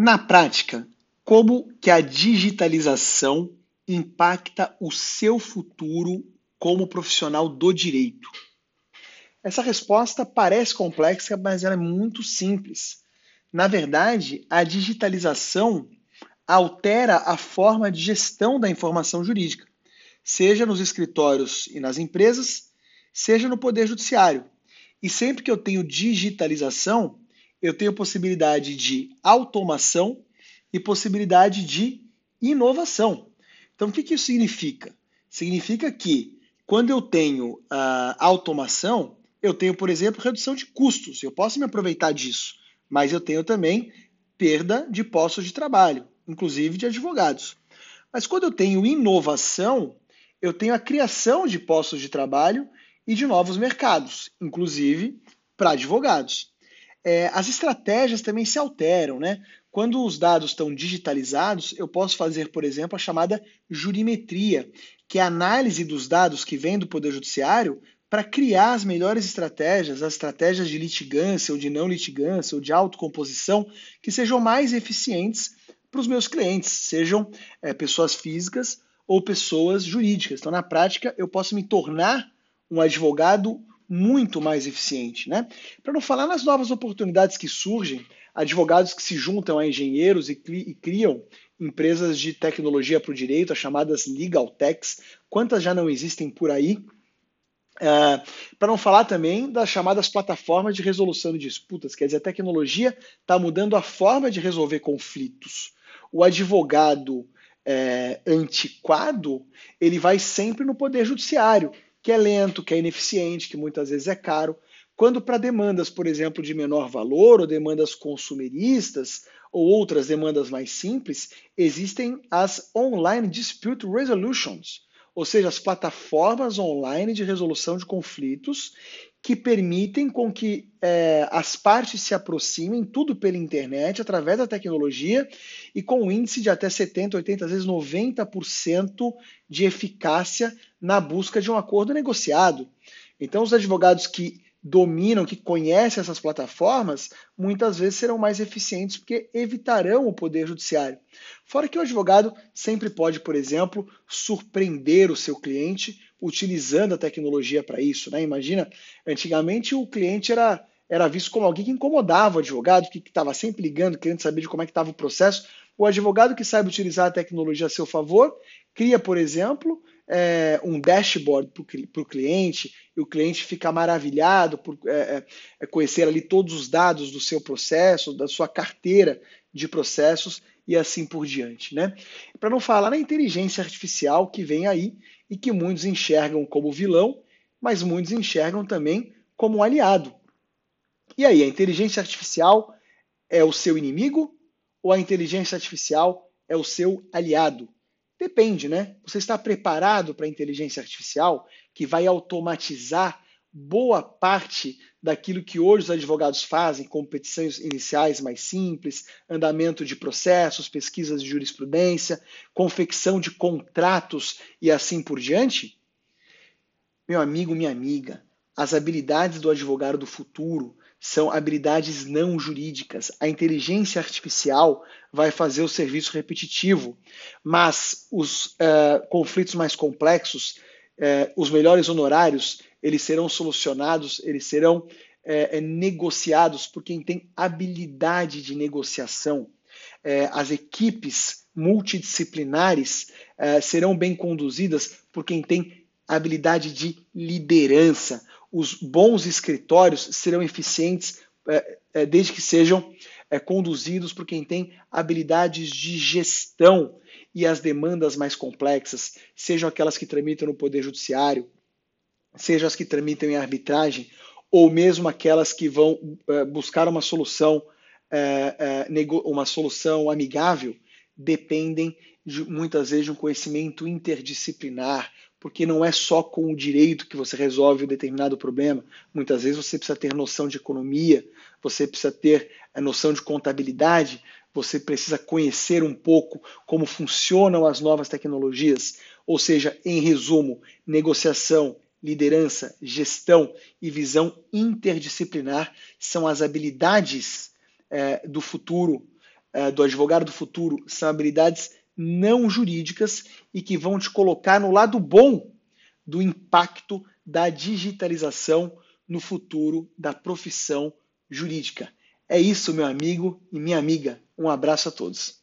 Na prática, como que a digitalização impacta o seu futuro como profissional do direito? Essa resposta parece complexa, mas ela é muito simples. Na verdade, a digitalização altera a forma de gestão da informação jurídica, seja nos escritórios e nas empresas, seja no Poder Judiciário. E sempre que eu tenho digitalização, eu tenho possibilidade de automação e possibilidade de inovação. Então, o que, que isso significa? Significa que quando eu tenho uh, automação, eu tenho, por exemplo, redução de custos. Eu posso me aproveitar disso, mas eu tenho também perda de postos de trabalho, inclusive de advogados. Mas quando eu tenho inovação, eu tenho a criação de postos de trabalho e de novos mercados, inclusive para advogados é, as estratégias também se alteram, né? Quando os dados estão digitalizados, eu posso fazer, por exemplo, a chamada jurimetria, que é a análise dos dados que vêm do Poder Judiciário para criar as melhores estratégias, as estratégias de litigância ou de não litigância ou de autocomposição que sejam mais eficientes para os meus clientes, sejam é, pessoas físicas ou pessoas jurídicas. Então, na prática, eu posso me tornar um advogado muito mais eficiente. Né? Para não falar nas novas oportunidades que surgem, advogados que se juntam a engenheiros e, criam empresas de tecnologia para o direito, as chamadas legal techs, quantas já não existem por aí? Uh, para não falar também das chamadas plataformas de resolução de disputas, quer dizer, a tecnologia está mudando a forma de resolver conflitos. O advogado é, antiquado, ele vai sempre no poder judiciário, que é lento, que é ineficiente, que muitas vezes é caro. Quando para demandas, por exemplo, de menor valor ou demandas consumeristas ou outras demandas mais simples, existem as Online Dispute Resolutions, ou seja, as plataformas online de resolução de conflitos que permitem com que é, as partes se aproximem, tudo pela internet, através da tecnologia, e com um índice de até 70%, 80%, às vezes 90% de eficácia na busca de um acordo negociado. Então, os advogados que dominam, que conhecem essas plataformas, muitas vezes serão mais eficientes porque evitarão o poder judiciário. Fora que o advogado sempre pode, por exemplo, surpreender o seu cliente utilizando a tecnologia para isso. Né? Imagina, antigamente o cliente era, era visto como alguém que incomodava o advogado, que estava sempre ligando, querendo saber de como é que estava o processo. O advogado que sabe utilizar a tecnologia a seu favor, cria, por exemplo, é, um dashboard para o cliente e o cliente fica maravilhado por é, é, conhecer ali todos os dados do seu processo, da sua carteira de processos e assim por diante. Né? Para não falar na inteligência artificial que vem aí e que muitos enxergam como vilão, mas muitos enxergam também como um aliado. E aí, a inteligência artificial é o seu inimigo ou a inteligência artificial é o seu aliado? Depende, né? Você está preparado para a inteligência artificial que vai automatizar boa parte daquilo que hoje os advogados fazem, competições iniciais mais simples, andamento de processos, pesquisas de jurisprudência, confecção de contratos e assim por diante? Meu amigo, minha amiga, as habilidades do advogado do futuro são habilidades não jurídicas. A inteligência artificial vai fazer o serviço repetitivo, mas os uh, conflitos mais complexos, uh, os melhores honorários, eles serão solucionados, eles serão uh, negociados por quem tem habilidade de negociação. as equipes multidisciplinares serão bem conduzidas por quem tem habilidade de liderança os bons escritórios serão eficientes é, é, desde que sejam é, conduzidos por quem tem habilidades de gestão e as demandas mais complexas, sejam aquelas que tramitam no Poder Judiciário, sejam as que tramitam em arbitragem, ou mesmo aquelas que vão é, buscar uma solução, é, é, uma solução amigável, dependem de, muitas vezes de um conhecimento interdisciplinar, porque não é só com o direito que você resolve um determinado problema. Muitas vezes você precisa ter noção de economia, você precisa ter a noção de contabilidade, você precisa conhecer um pouco como funcionam as novas tecnologias. Ou seja, em resumo, negociação, liderança, gestão e visão interdisciplinar são as habilidades é, do futuro uh, do advogado do futuro são habilidades não jurídicas e que vão te colocar no lado bom do impacto da digitalização no futuro da profissão jurídica. É isso, meu amigo e minha amiga. Um abraço a todos.